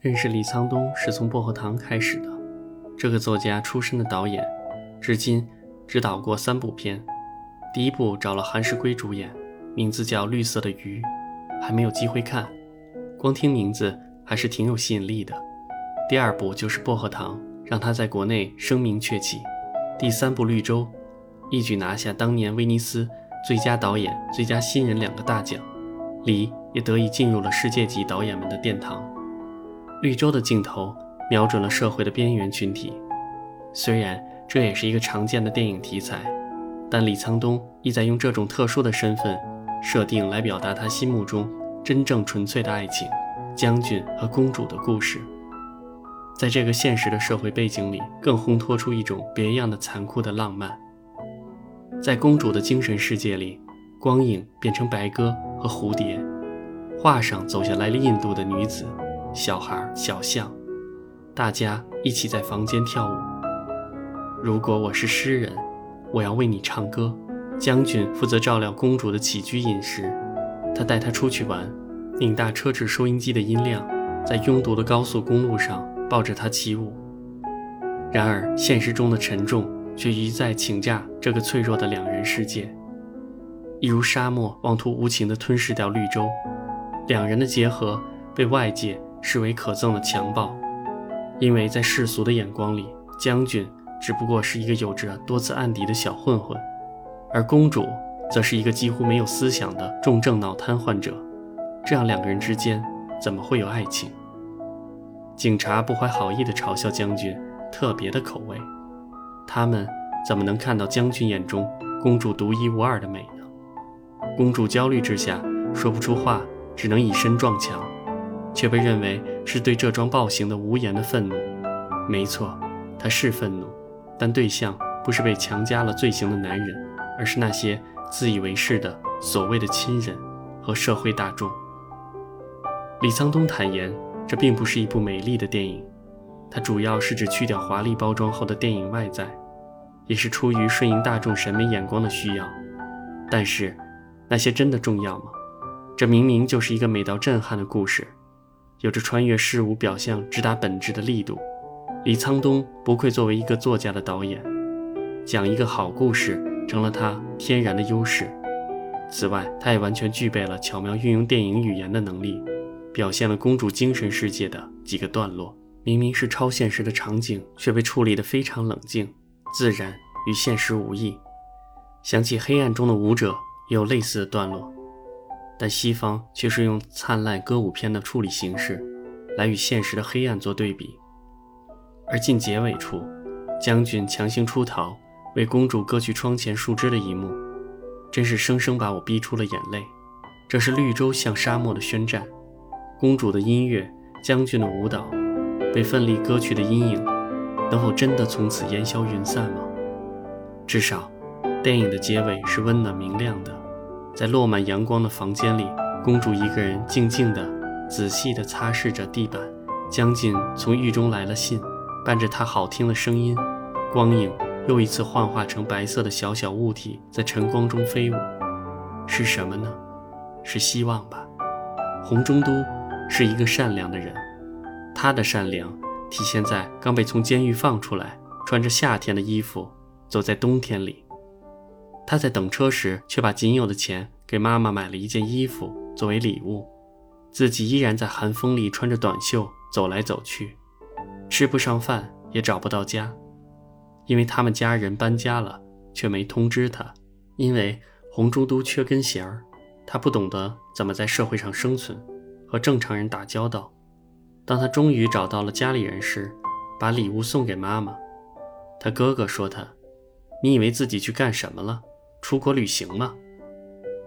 认识李沧东是从薄荷糖开始的。这个作家出身的导演，至今只导过三部片。第一部找了韩世圭主演，名字叫《绿色的鱼》，还没有机会看，光听名字还是挺有吸引力的。第二部就是《薄荷糖》，让他在国内声名鹊起。第三部《绿洲》，一举拿下当年威尼斯最佳导演、最佳新人两个大奖，李也得以进入了世界级导演们的殿堂。绿洲的镜头瞄准了社会的边缘群体，虽然这也是一个常见的电影题材，但李沧东意在用这种特殊的身份设定来表达他心目中真正纯粹的爱情——将军和公主的故事。在这个现实的社会背景里，更烘托出一种别样的残酷的浪漫。在公主的精神世界里，光影变成白鸽和蝴蝶，画上走下来了印度的女子。小孩、小象，大家一起在房间跳舞。如果我是诗人，我要为你唱歌。将军负责照料公主的起居饮食，他带她出去玩，拧大车子收音机的音量，在拥堵的高速公路上抱着她起舞。然而，现实中的沉重却一再请假这个脆弱的两人世界，一如沙漠妄图无情地吞噬掉绿洲。两人的结合被外界。视为可憎的强暴，因为在世俗的眼光里，将军只不过是一个有着多次案底的小混混，而公主则是一个几乎没有思想的重症脑瘫患者。这样两个人之间怎么会有爱情？警察不怀好意地嘲笑将军特别的口味，他们怎么能看到将军眼中公主独一无二的美呢？公主焦虑之下说不出话，只能以身撞墙。却被认为是对这桩暴行的无言的愤怒。没错，他是愤怒，但对象不是被强加了罪行的男人，而是那些自以为是的所谓的亲人和社会大众。李沧东坦言，这并不是一部美丽的电影，它主要是指去掉华丽包装后的电影外在，也是出于顺应大众审美眼光的需要。但是，那些真的重要吗？这明明就是一个美到震撼的故事。有着穿越事物表象直达本质的力度，李沧东不愧作为一个作家的导演，讲一个好故事成了他天然的优势。此外，他也完全具备了巧妙运用电影语言的能力，表现了公主精神世界的几个段落，明明是超现实的场景，却被处理得非常冷静、自然，与现实无异。想起《黑暗中的舞者》也有类似的段落。但西方却是用灿烂歌舞片的处理形式，来与现实的黑暗做对比。而近结尾处，将军强行出逃，为公主割去窗前树枝的一幕，真是生生把我逼出了眼泪。这是绿洲向沙漠的宣战，公主的音乐，将军的舞蹈，被奋力割去的阴影，能否真的从此烟消云散吗？至少，电影的结尾是温暖明亮的。在落满阳光的房间里，公主一个人静静地、仔细地擦拭着地板。将军从狱中来了信，伴着他好听的声音，光影又一次幻化成白色的小小物体，在晨光中飞舞。是什么呢？是希望吧。红中都是一个善良的人，他的善良体现在刚被从监狱放出来，穿着夏天的衣服，走在冬天里。他在等车时，却把仅有的钱给妈妈买了一件衣服作为礼物，自己依然在寒风里穿着短袖走来走去，吃不上饭，也找不到家，因为他们家人搬家了，却没通知他。因为红珠都缺根弦儿，他不懂得怎么在社会上生存，和正常人打交道。当他终于找到了家里人时，把礼物送给妈妈。他哥哥说他：“你以为自己去干什么了？”出国旅行吗？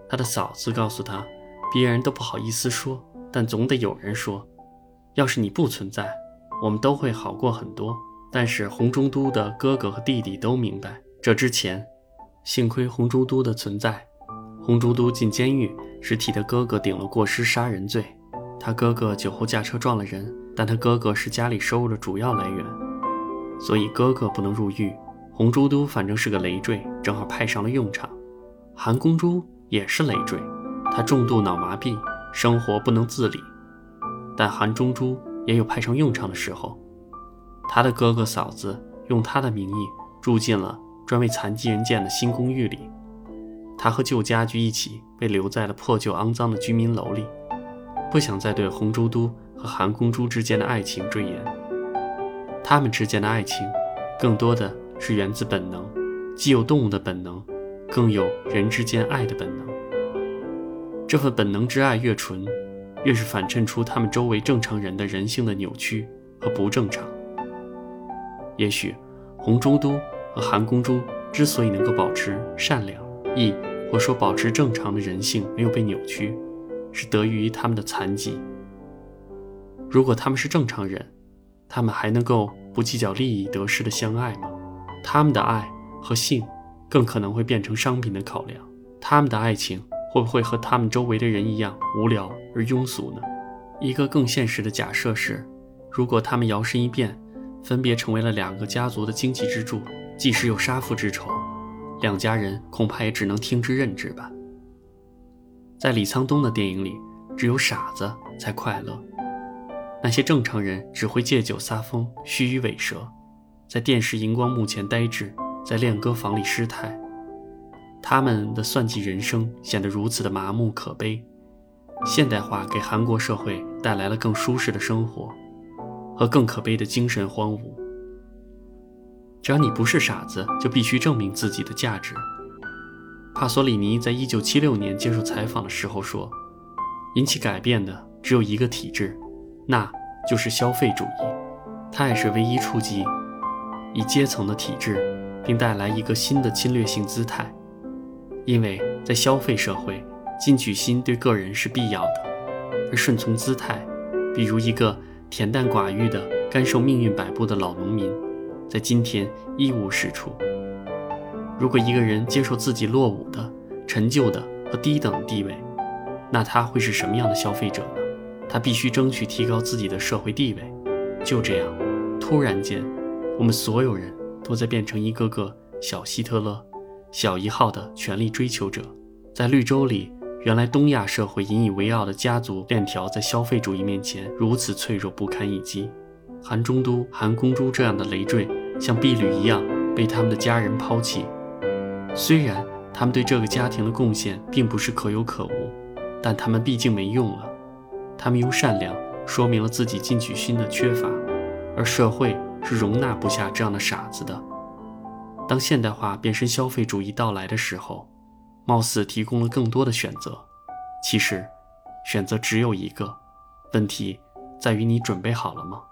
他的嫂子告诉他，别人都不好意思说，但总得有人说。要是你不存在，我们都会好过很多。但是红中都的哥哥和弟弟都明白，这之前，幸亏红中都的存在。红中都进监狱是替他哥哥顶了过失杀人罪。他哥哥酒后驾车撞了人，但他哥哥是家里收入的主要来源，所以哥哥不能入狱。红珠都反正是个累赘，正好派上了用场。韩公珠也是累赘，她重度脑麻痹，生活不能自理。但韩中珠也有派上用场的时候。他的哥哥嫂子用他的名义住进了专为残疾人建的新公寓里，他和旧家具一起被留在了破旧肮脏的居民楼里，不想再对红珠都和韩公珠之间的爱情追言。他们之间的爱情，更多的是源自本能，既有动物的本能，更有人之间爱的本能。这份本能之爱越纯，越是反衬出他们周围正常人的人性的扭曲和不正常。也许，红中都和韩公珠之所以能够保持善良、义，或说保持正常的人性没有被扭曲，是得益于他们的残疾。如果他们是正常人，他们还能够不计较利益得失的相爱吗？他们的爱和性，更可能会变成商品的考量。他们的爱情会不会和他们周围的人一样无聊而庸俗呢？一个更现实的假设是，如果他们摇身一变。分别成为了两个家族的经济支柱，即使有杀父之仇，两家人恐怕也只能听之任之吧。在李沧东的电影里，只有傻子才快乐，那些正常人只会借酒撒疯、虚与委蛇，在电视荧光幕前呆滞，在练歌房里失态。他们的算计人生显得如此的麻木可悲。现代化给韩国社会带来了更舒适的生活。和更可悲的精神荒芜。只要你不是傻子，就必须证明自己的价值。帕索里尼在一九七六年接受采访的时候说：“引起改变的只有一个体制，那就是消费主义。它也是唯一触及以阶层的体制，并带来一个新的侵略性姿态。因为在消费社会，进取心对个人是必要的，而顺从姿态，比如一个。”恬淡寡欲的、甘受命运摆布的老农民，在今天一无是处。如果一个人接受自己落伍的、陈旧的和低等地位，那他会是什么样的消费者呢？他必须争取提高自己的社会地位。就这样，突然间，我们所有人都在变成一个个小希特勒、小一号的权力追求者，在绿洲里。原来东亚社会引以为傲的家族链条，在消费主义面前如此脆弱不堪一击。韩中都、韩公珠这样的累赘，像婢女一样被他们的家人抛弃。虽然他们对这个家庭的贡献并不是可有可无，但他们毕竟没用了。他们用善良说明了自己进取心的缺乏，而社会是容纳不下这样的傻子的。当现代化变身消费主义到来的时候。貌似提供了更多的选择，其实，选择只有一个。问题在于你准备好了吗？